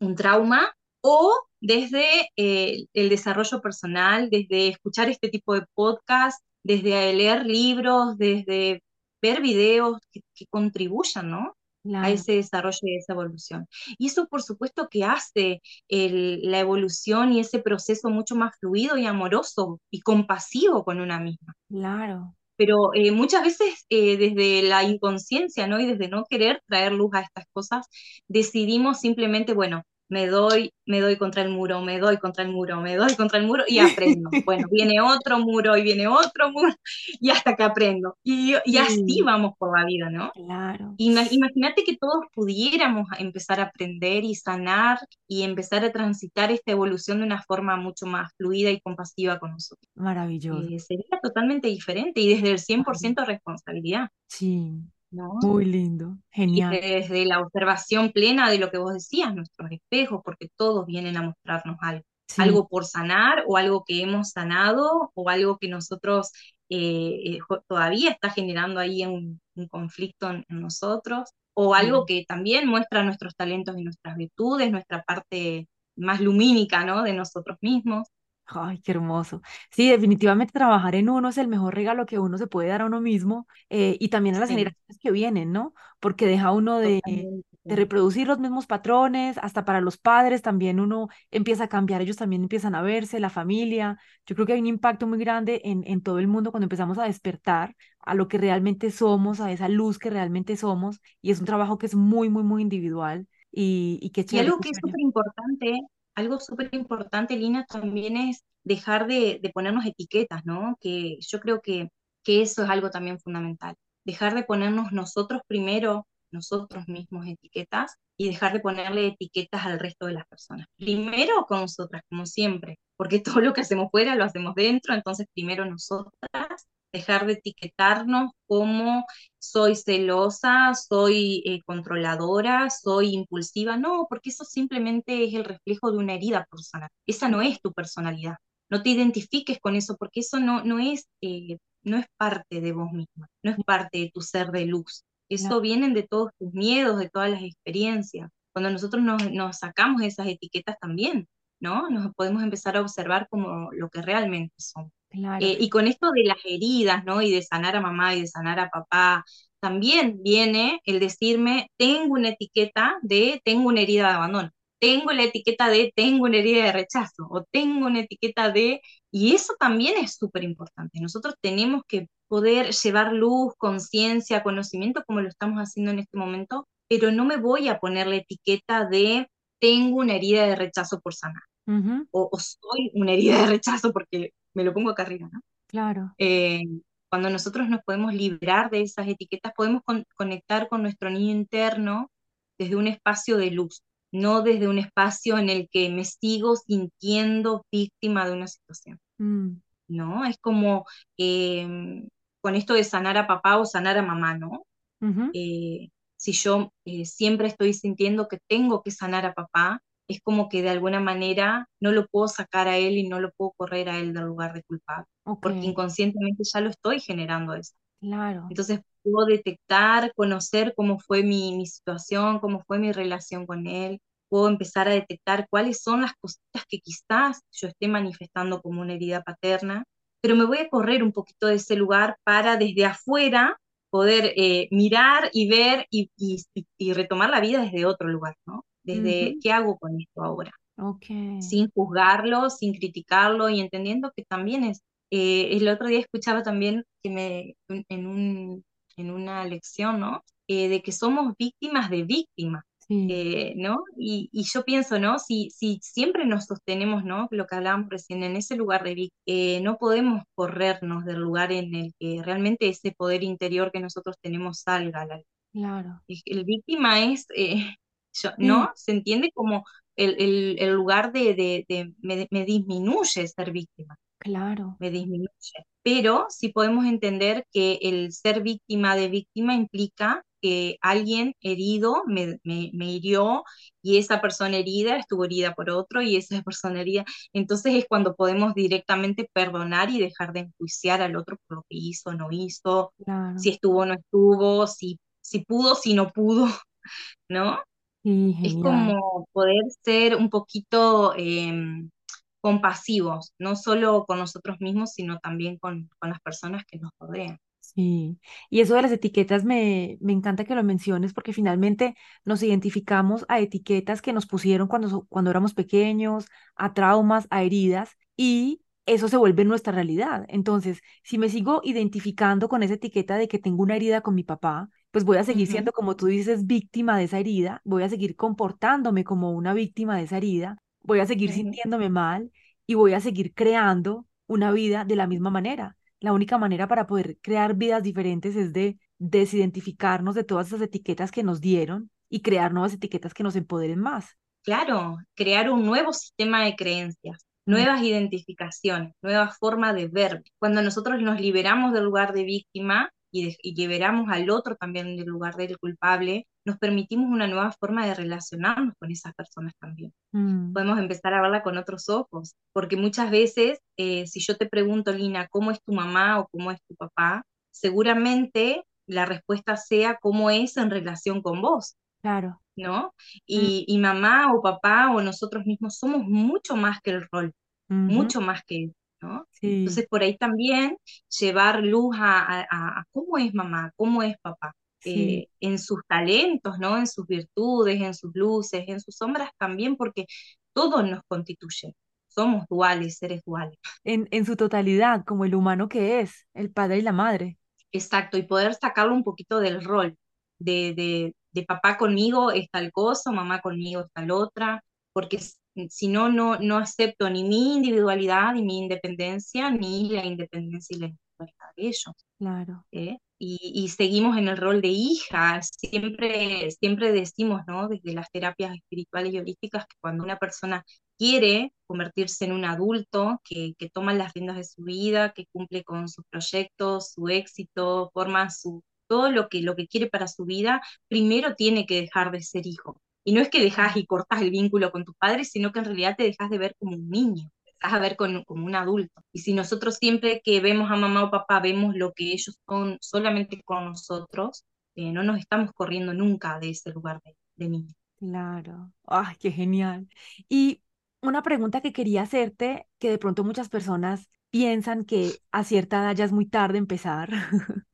Speaker 2: un trauma, o desde eh, el desarrollo personal, desde escuchar este tipo de podcast, desde leer libros, desde ver videos que, que contribuyan, ¿no? a ese desarrollo y esa evolución. Y eso, por supuesto, que hace el, la evolución y ese proceso mucho más fluido y amoroso y compasivo con una misma
Speaker 1: claro.
Speaker 2: Pero eh, muchas veces eh, desde la inconsciencia, ¿no? Y desde no querer traer luz a estas cosas, decidimos simplemente, bueno, me doy, me doy contra el muro, me doy contra el muro, me doy contra el muro y aprendo. Bueno, viene otro muro y viene otro muro y hasta que aprendo. Y, y así
Speaker 1: Sí,
Speaker 2: vamos por la vida, ¿no?
Speaker 1: claro,
Speaker 2: Ima- Imagínate que todos pudiéramos empezar a aprender y sanar y empezar a transitar esta evolución de una forma mucho más fluida y compasiva con nosotros
Speaker 1: maravilloso.
Speaker 2: eh, sería totalmente diferente y desde el cien por
Speaker 1: Maravilloso.
Speaker 2: ciento responsabilidad,
Speaker 1: Sí,
Speaker 2: ¿no?
Speaker 1: muy lindo,
Speaker 2: Y
Speaker 1: genial.
Speaker 2: desde la observación plena de lo que vos decías, nuestros espejos, porque todos vienen a mostrarnos algo,
Speaker 1: Sí,
Speaker 2: algo por sanar o algo que hemos sanado o algo que nosotros eh, eh, todavía está generando ahí un, un conflicto en, en nosotros, o algo
Speaker 1: sí.
Speaker 2: que también muestra nuestros talentos y nuestras virtudes, nuestra parte más lumínica, ¿no? De nosotros mismos.
Speaker 1: Ay, qué hermoso. Sí, definitivamente trabajar en uno es el mejor regalo que uno se puede dar a uno mismo eh, y también a las
Speaker 2: Sí,
Speaker 1: generaciones que vienen, ¿no? Porque deja uno de, de reproducir los mismos patrones, hasta para los padres también uno empieza a cambiar, ellos también empiezan a verse, la familia. Yo creo que hay un impacto muy grande en, en todo el mundo cuando empezamos a despertar a lo que realmente somos, a esa luz que realmente somos y es un trabajo que es muy, muy, muy individual y, y qué
Speaker 2: Y algo que es súper importante, algo súper importante, Lina, también es dejar de, de ponernos etiquetas, ¿no? Que yo creo que, que eso es algo también fundamental. Dejar de ponernos nosotros primero, nosotros mismos etiquetas, y dejar de ponerle etiquetas al resto de las personas. Primero con nosotras, como siempre, porque todo lo que hacemos fuera lo hacemos dentro, entonces primero nosotras, dejar de etiquetarnos como soy celosa, soy eh, controladora, soy impulsiva. No, porque eso simplemente es el reflejo de una herida por sanar. Esa no es tu personalidad. No te identifiques con eso porque eso no, no, es, eh, no es parte de vos misma, no es parte de tu ser de luz. Eso viene de todos tus miedos, de todas las experiencias. Cuando nosotros nos, nos sacamos esas etiquetas también, ¿no? Nos podemos empezar a observar como lo que realmente somos.
Speaker 1: Claro,
Speaker 2: Eh, y con esto de las heridas, ¿no? Y de sanar a mamá y de sanar a papá, también viene el decirme, tengo una etiqueta de tengo una herida de abandono, tengo la etiqueta de tengo una herida de rechazo, o tengo una etiqueta de... Y eso también es súper importante. Nosotros tenemos que poder llevar luz, conciencia, conocimiento, como lo estamos haciendo en este momento, pero no me voy a poner la etiqueta de tengo una herida de rechazo por sanar, o soy una herida de rechazo porque me lo pongo acá arriba, ¿no?
Speaker 1: claro.
Speaker 2: Eh, cuando nosotros nos podemos librar de esas etiquetas, podemos con- conectar con nuestro niño interno desde un espacio de luz. no desde un espacio en el que me sigo sintiendo víctima de una situación.
Speaker 1: Mm.
Speaker 2: ¿No? Es como em, con esto de sanar a papá o sanar a mamá, ¿no? Eh, si yo eh, siempre estoy sintiendo que tengo que sanar a papá, es como que de alguna manera no lo puedo sacar a él y no lo puedo correr a él del lugar de culpable, porque inconscientemente ya lo estoy generando eso.
Speaker 1: Claro.
Speaker 2: Entonces puedo detectar, conocer cómo fue mi, mi situación, cómo fue mi relación con él, puedo empezar a detectar cuáles son las cositas que quizás yo esté manifestando como una herida paterna, pero me voy a correr un poquito de ese lugar para desde afuera poder eh, mirar y ver y, y, retomar la vida desde otro lugar, ¿no? Desde qué hago con esto ahora.
Speaker 1: Okay.
Speaker 2: Sin juzgarlo, sin criticarlo y entendiendo que también es, eh, el otro día escuchaba también que me, en, un, en una lección, ¿no? Eh, de que somos víctimas de víctimas. Eh, ¿no? Y, y, yo pienso, ¿no? Si, si siempre nos sostenemos, ¿no? Lo que hablábamos recién, en ese lugar de víctima, eh, no podemos corrernos del lugar en el que realmente ese poder interior que nosotros tenemos salga. La,
Speaker 1: claro.
Speaker 2: El, víctima es, eh, ¿no? Se entiende como el, el, el lugar de, de, de me, me, disminuye ser víctima.
Speaker 1: Claro.
Speaker 2: Me disminuye. Pero sí podemos entender que el ser víctima de víctima implica que alguien herido me, me, hirió y esa persona herida estuvo herida por otro y esa persona herida. Entonces es cuando podemos directamente perdonar y dejar de enjuiciar al otro por lo que hizo o no hizo, si estuvo o no estuvo, si, si pudo, si no pudo, ¿no? Es como poder ser un poquito em, compasivos, no solo con nosotros mismos, sino también con, con las personas que nos rodean.
Speaker 1: Sí, y eso de las etiquetas me, me encanta que lo menciones porque finalmente nos identificamos a etiquetas que nos pusieron cuando, cuando éramos pequeños, a traumas, a heridas, y eso se vuelve nuestra realidad. Entonces, si me sigo identificando con esa etiqueta de que tengo una herida con mi papá, pues voy a seguir siendo, como tú dices, víctima de esa herida, voy a seguir comportándome como una víctima de esa herida, voy a seguir sintiéndome mal y voy a seguir creando una vida de la misma manera la única manera para poder crear vidas diferentes es de desidentificarnos de todas esas etiquetas que nos dieron y crear nuevas etiquetas que nos empoderen más.
Speaker 2: Claro, crear un nuevo sistema de creencias, nuevas identificaciones, nuevas formas de ver. Cuando nosotros nos liberamos del lugar de víctima y, liberamos al otro también del lugar del culpable, nos permitimos una nueva forma de relacionarnos con esas personas también. Mm. Podemos empezar a verla con otros ojos, porque muchas veces, eh, si yo te pregunto, Lina, ¿cómo es tu mamá o cómo es tu papá? Seguramente la respuesta sea cómo es en relación con vos.
Speaker 1: Claro.
Speaker 2: ¿No? Mm. Y, y mamá o papá o nosotros mismos somos mucho más que el rol, mucho más que ¿no? Entonces por ahí también llevar luz a, a, cómo es mamá, cómo es papá. Eh, en sus talentos, ¿no? En sus virtudes, en sus luces, en sus sombras también, porque todo nos constituye. Somos duales, seres duales.
Speaker 1: En, en su totalidad, como el humano que es, el padre y la madre.
Speaker 2: Exacto, y poder sacarlo un poquito del rol, de, de, de papá conmigo es tal cosa, mamá conmigo es tal otra, porque si no, no, no acepto ni mi individualidad, ni mi independencia, ni la independencia y la individualidad de ellos.
Speaker 1: Claro.
Speaker 2: ¿Eh? y, seguimos en el rol de hija. Siempre, siempre decimos, ¿no? Desde las terapias espirituales y holísticas, que cuando una persona quiere convertirse en un adulto, que, que toma las riendas de su vida, que cumple con sus proyectos, su éxito, forma su, todo lo que, lo que quiere para su vida, primero tiene que dejar de ser hijo. Y no es que dejas y cortas el vínculo con tus padres, sino que en realidad te dejas de ver como un niño a ver con, como un adulto. Y si nosotros siempre que vemos a mamá o papá vemos lo que ellos son solamente con nosotros, eh, no nos estamos corriendo nunca de ese lugar de, de niño.
Speaker 1: Claro, ay, qué genial. Y una pregunta que quería hacerte, que de pronto muchas personas piensan que a cierta edad ya es muy tarde empezar.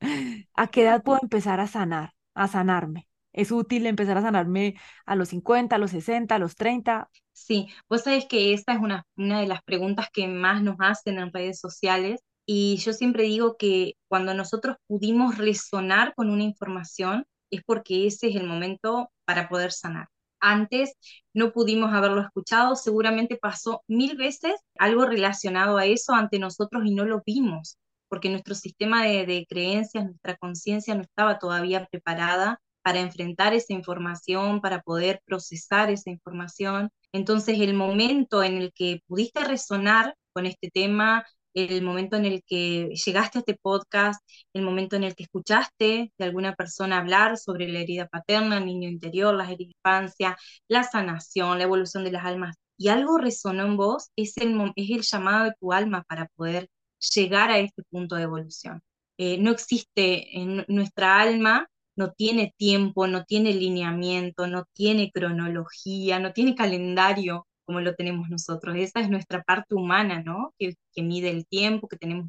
Speaker 1: ¿A qué edad puedo empezar a sanar, a sanarme? ¿Es útil empezar a sanarme a los 50, a los 60, a los 30?
Speaker 2: Sí, vos sabés que esta es una, de las preguntas que más nos hacen en redes sociales y yo siempre digo que cuando nosotros pudimos resonar con una información es porque ese es el momento para poder sanar. Antes no pudimos haberlo escuchado, seguramente pasó mil veces algo relacionado a eso ante nosotros y no lo vimos, porque nuestro sistema de creencias, nuestra conciencia no estaba todavía preparada para enfrentar esa información, para poder procesar esa información. Entonces, el momento en el que pudiste resonar con este tema, el momento en el que llegaste a este podcast, el momento en el que escuchaste de alguna persona hablar sobre la herida paterna, el niño interior, la heridas de infancia, la sanación, la evolución de las almas, y algo resonó en vos, es el, llamado de tu alma para poder llegar a este punto de evolución. Eh, no existe en nuestra alma, no tiene tiempo, no tiene lineamiento, no tiene cronología, no tiene calendario como lo tenemos nosotros. Esa es nuestra parte humana, ¿no? Que, que, mide el tiempo, que tenemos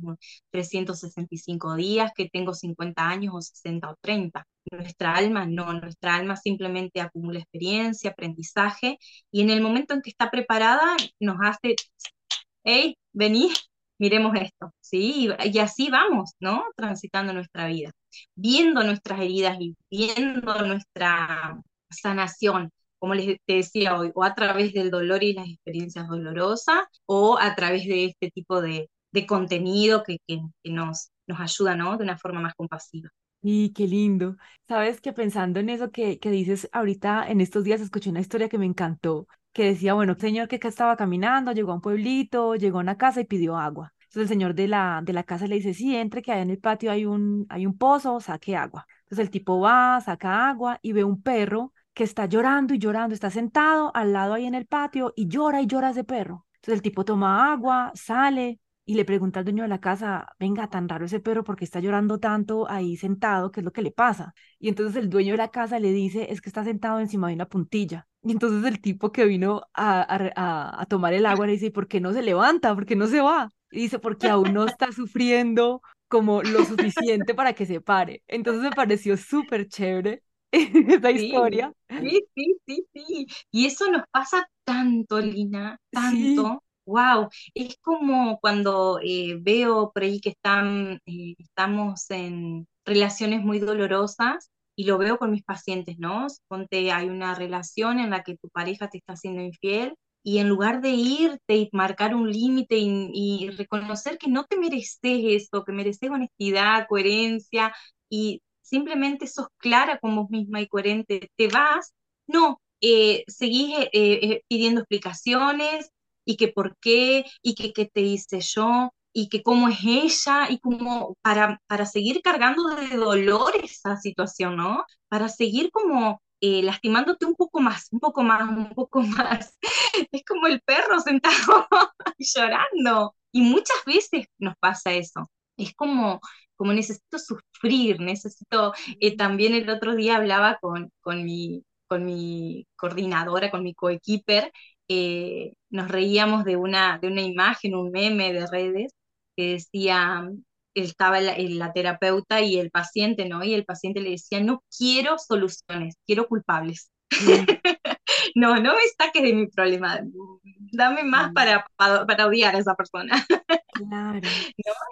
Speaker 2: 365 días, que tengo 50 años o 60 o 30. Nuestra alma no, nuestra alma simplemente acumula experiencia, aprendizaje, y en el momento en que está preparada nos hace, hey, vení, miremos esto, ¿sí? Y, así vamos, ¿no? Transitando nuestra vida, viendo nuestras heridas y viendo nuestra sanación, como les decía hoy, o a través del dolor y las experiencias dolorosas, o a través de este tipo de, de contenido que, que, nos, nos ayuda, ¿no? De una forma más compasiva.
Speaker 1: Y qué lindo. Sabes que pensando en eso que, que dices ahorita, en estos días escuché una historia que me encantó, que decía, bueno, un señor que acá estaba caminando, llegó a un pueblito, llegó a una casa y pidió agua. Entonces el señor de la, de la casa le dice, sí, entre que allá en el patio hay un, hay un pozo, saque agua. Entonces el tipo va, saca agua y ve un perro que está llorando y llorando, está sentado al lado ahí en el patio y llora y llora ese perro. Entonces el tipo toma agua, sale y le pregunta al dueño de la casa, venga, tan raro ese perro porque está llorando tanto ahí sentado, ¿qué es lo que le pasa? Y entonces el dueño de la casa le dice, es que está sentado encima de una puntilla. Y entonces el tipo que vino a, a, a tomar el agua le dice, ¿por qué no se levanta? ¿Por qué no se va? Y dice, porque aún no está sufriendo como lo suficiente para que se pare. Entonces me pareció súper chévere esta historia.
Speaker 2: Sí, sí, sí, sí. Y eso nos pasa tanto, Lina, tanto. Wow, es como cuando eh, veo por ahí que están, eh, estamos en relaciones muy dolorosas y lo veo con mis pacientes, ¿no? Ponte, hay una relación en la que tu pareja te está haciendo infiel y en lugar de irte y marcar un límite y, y, reconocer que no te mereces eso, que mereces honestidad, coherencia y simplemente sos clara con vos misma y coherente, te vas, no, eh, seguís eh, eh, pidiendo explicaciones y que por qué y que qué te hice yo y que cómo es ella y como para, para seguir cargando de dolor esa situación, ¿no? Para seguir como lastimándote un poco más, un poco más, un poco más. Es como el perro sentado llorando. Y muchas veces nos pasa eso. Es como como necesito sufrir, necesito, eh, también el otro día hablaba con, con, mi, con mi coordinadora, con mi coequiper, eh, nos reíamos de una, de una imagen, un meme de redes, que decía, estaba la, la, terapeuta y el paciente, ¿no? Y el paciente le decía, no quiero soluciones, quiero culpables. no, no me saques de mi problema, dame más para, para, odiar a esa persona. Claro.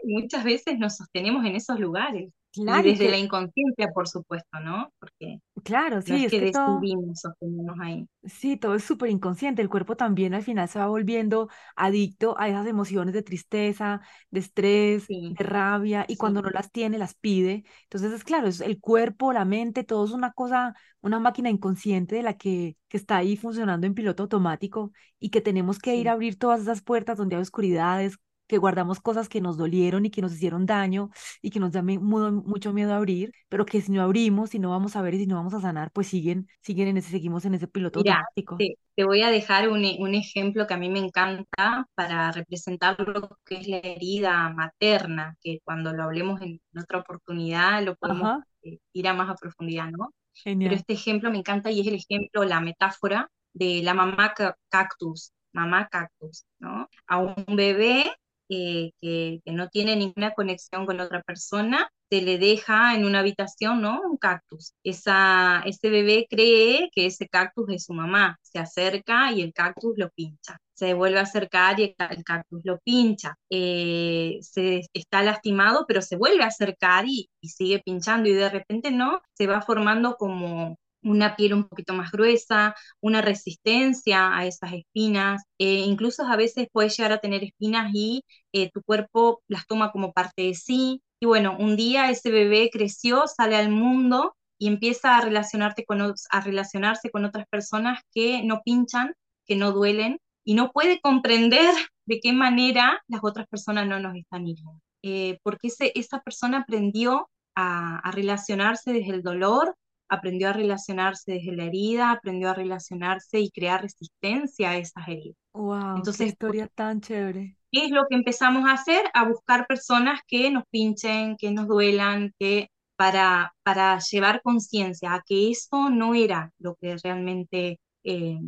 Speaker 2: muchas veces nos sostenemos en esos lugares. Y desde la inconsciencia, por supuesto, ¿no? Porque
Speaker 1: claro, sí,
Speaker 2: es, que,
Speaker 1: decidimos
Speaker 2: sostenernos ahí.
Speaker 1: Sí, todo es súper inconsciente. El cuerpo también al final se va volviendo adicto a esas emociones de tristeza, de estrés, de rabia, y cuando no las tiene, las pide. Entonces, es claro, es el cuerpo, la mente, todo es una cosa, una máquina inconsciente de la que, que está ahí funcionando en piloto automático y que tenemos que ir a abrir todas esas puertas donde hay oscuridades, que guardamos cosas que nos dolieron y que nos hicieron daño y que nos da mucho miedo a abrir, pero que si no abrimos, si no vamos a ver y si no vamos a sanar, pues siguen, siguen en ese, seguimos en ese piloto automático.
Speaker 2: Te, te, voy a dejar un, un, ejemplo que a mí me encanta para representar lo que es la herida materna, que cuando lo hablemos en otra oportunidad lo podemos eh, ir a más a profundidad, ¿no? Pero este ejemplo me encanta y es el ejemplo, la metáfora de la mamá cactus, mamá cactus, ¿no? A un bebé que, no tiene ninguna conexión con otra persona, se le deja en una habitación, ¿no? Un cactus. Esa, ese bebé cree que ese cactus es su mamá, se acerca y el cactus lo pincha. Se vuelve a acercar y el cactus lo pincha. Eh, se está lastimado, pero se vuelve a acercar y sigue pinchando y de repente, ¿no? Se va formando como una piel un poquito más gruesa, una resistencia a esas espinas, eh, incluso a veces puedes llegar a tener espinas y eh, tu cuerpo las toma como parte de sí. Y bueno, un día ese bebé creció, sale al mundo y empieza a, relacionarte con, a relacionarse con otras personas que no pinchan, que no duelen, y no puede comprender de qué manera las otras personas no nos están hiriendo. Eh, porque ese, esa persona aprendió a, a, relacionarse desde el dolor, aprendió a relacionarse desde la herida, aprendió a relacionarse y crear resistencia a esas heridas.
Speaker 1: ¡Wow! Entonces, qué historia tan chévere.
Speaker 2: ¿Qué es lo que empezamos a hacer? A buscar personas que nos pinchen, que nos duelan, que para, para llevar conciencia a que eso no era lo que realmente eh,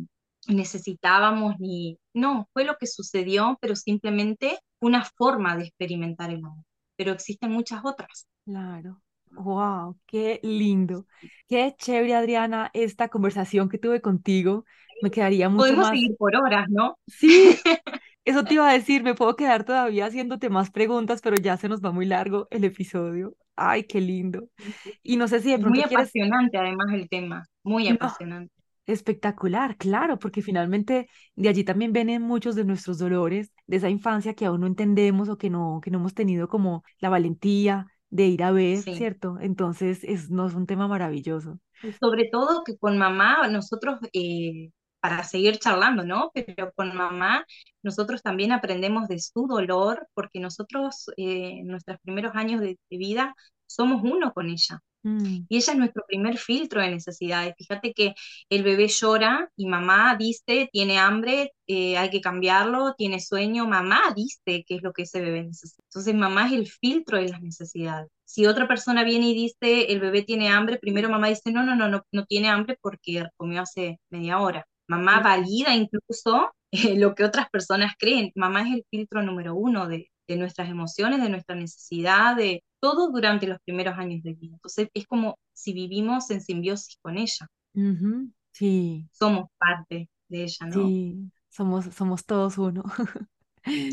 Speaker 2: necesitábamos, ni no, fue lo que sucedió, pero simplemente una forma de experimentar el amor. Pero existen muchas otras.
Speaker 1: Claro. Wow, qué lindo. Qué chévere, Adriana, esta conversación que tuve contigo. Me quedaría mucho
Speaker 2: Podemos
Speaker 1: más.
Speaker 2: seguir por horas, ¿no?
Speaker 1: Sí, eso te iba a decir, me puedo quedar todavía haciéndote más preguntas, pero ya se nos va muy largo el episodio. Ay, qué lindo. Y no sé si de pronto
Speaker 2: muy
Speaker 1: quieres...
Speaker 2: apasionante además el tema, muy
Speaker 1: No,
Speaker 2: apasionante.
Speaker 1: espectacular, claro, porque finalmente de allí también vienen muchos de nuestros dolores, de esa infancia que aún no entendemos o que no, que no hemos tenido como la valentía de ir a ver,
Speaker 2: Sí.
Speaker 1: ¿cierto? Entonces es, no, es un tema maravilloso.
Speaker 2: Sobre todo que con mamá, nosotros, eh, para seguir charlando, ¿no? Pero con mamá, nosotros también aprendemos de su dolor, porque nosotros, eh, en nuestros primeros años de, de vida, somos uno con ella.
Speaker 1: Mm,
Speaker 2: Y ella es nuestro primer filtro de necesidades. Fíjate que el bebé llora y mamá dice, tiene hambre, eh, hay que cambiarlo, tiene sueño, mamá dice qué es lo que ese bebé necesita. Entonces mamá es el filtro de las necesidades. Si otra persona viene y dice, el bebé tiene hambre, primero mamá dice, no, no, no, no, no tiene hambre porque comió hace media hora. Mamá valida incluso eh, lo que otras personas creen. Mamá es el filtro número uno de, de nuestras emociones, de nuestra necesidad, de todo durante los primeros años de vida. Entonces es como si vivimos en simbiosis con ella,
Speaker 1: Sí,
Speaker 2: somos parte de ella, ¿no?
Speaker 1: sí, somos, somos todos uno.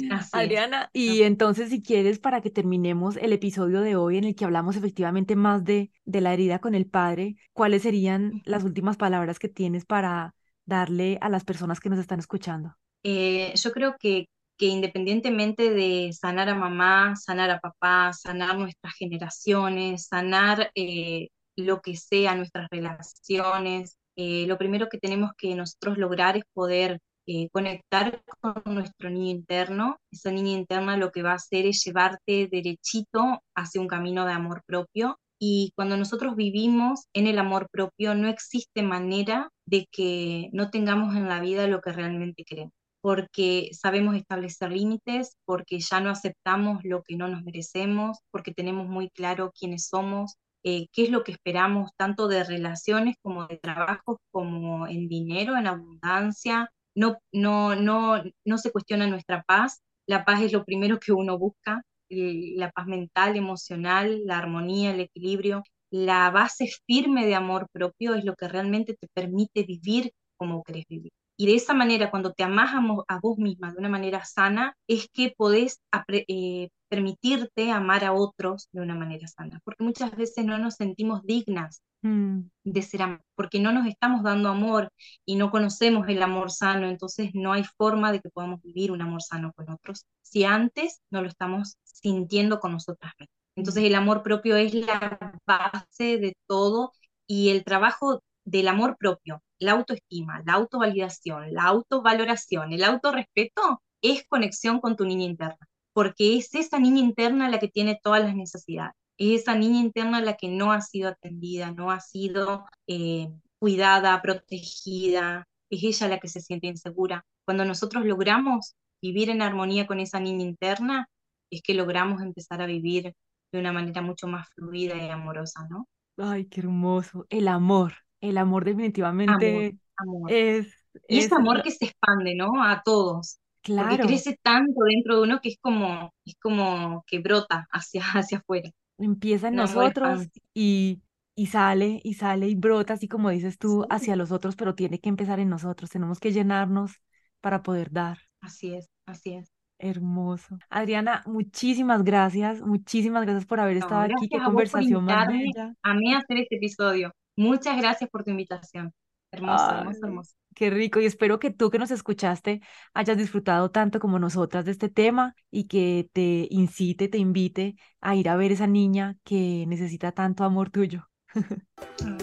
Speaker 2: Así es.
Speaker 1: Adriana, y entonces si quieres, para que terminemos el episodio de hoy en el que hablamos efectivamente más de, de la herida con el padre, ¿cuáles serían las últimas palabras que tienes para darle a las personas que nos están escuchando?
Speaker 2: Eh, yo creo que, que independientemente de sanar a mamá, sanar a papá, sanar nuestras generaciones, sanar eh, lo que sea nuestras relaciones, eh, lo primero que tenemos que nosotros lograr es poder eh, conectar con nuestro niño interno. Esa niña interna lo que va a hacer es llevarte derechito hacia un camino de amor propio. Y cuando nosotros vivimos en el amor propio, no existe manera de que no tengamos en la vida lo que realmente queremos porque sabemos establecer límites, porque ya no aceptamos lo que no nos merecemos, porque tenemos muy claro quiénes somos, eh, qué es lo que esperamos, tanto de relaciones como de trabajos, como en dinero, en abundancia. No, no, no, no se cuestiona nuestra paz. La paz es lo primero que uno busca, la paz mental, emocional, la armonía, el equilibrio. La base firme de amor propio es lo que realmente te permite vivir como querés vivir. Y de esa manera, cuando te amás a, a vos misma de una manera sana, es que podés eh, permitirte amar a otros de una manera sana. Porque muchas veces no nos sentimos dignas mm. de ser amadas, porque no nos estamos dando amor y no conocemos el amor sano, entonces no hay forma de que podamos vivir un amor sano con otros si antes no lo estamos sintiendo con nosotras mismas. Entonces el amor propio es la base de todo y el trabajo del amor propio, la autoestima, la autovalidación, la autovaloración, el autorrespeto, es conexión con tu niña interna, porque es esa niña interna la que tiene todas las necesidades, es esa niña interna la que no ha sido atendida, no ha sido eh, cuidada, protegida, es ella la que se siente insegura. Cuando nosotros logramos vivir en armonía con esa niña interna, es que logramos empezar a vivir de una manera mucho más fluida y amorosa, ¿no?
Speaker 1: Ay, qué hermoso. El amor, el amor definitivamente
Speaker 2: amor, amor.
Speaker 1: es...
Speaker 2: Y ese amor que se expande, ¿no? A todos.
Speaker 1: Claro.
Speaker 2: Porque crece tanto dentro de uno que es como, es como que brota hacia, hacia afuera.
Speaker 1: Empieza en nosotros y, y sale y sale y brota, así como dices tú, sí. hacia los otros, pero tiene que empezar en nosotros. Tenemos que llenarnos para poder dar.
Speaker 2: Así es, así es.
Speaker 1: Hermoso. Adriana, muchísimas gracias, muchísimas gracias por haber estado
Speaker 2: no,
Speaker 1: aquí. Qué conversación más bella.
Speaker 2: A mí hacer este episodio. Muchas gracias por tu invitación. Hermoso, Ay, hermoso, hermoso.
Speaker 1: Qué rico. Y espero que tú que nos escuchaste hayas disfrutado tanto como nosotras de este tema y que te incite, te invite a ir a ver esa niña que necesita tanto amor tuyo.
Speaker 2: Mm.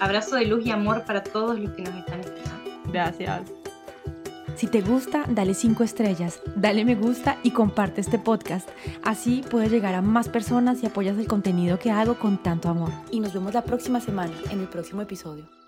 Speaker 2: Abrazo de luz y amor para todos los que nos están escuchando.
Speaker 3: Gracias.
Speaker 1: Si te gusta, dale 5 estrellas, dale me gusta y comparte este podcast. Así puedes llegar a más personas y apoyas el contenido que hago con tanto amor. Y nos vemos la próxima semana en el próximo episodio.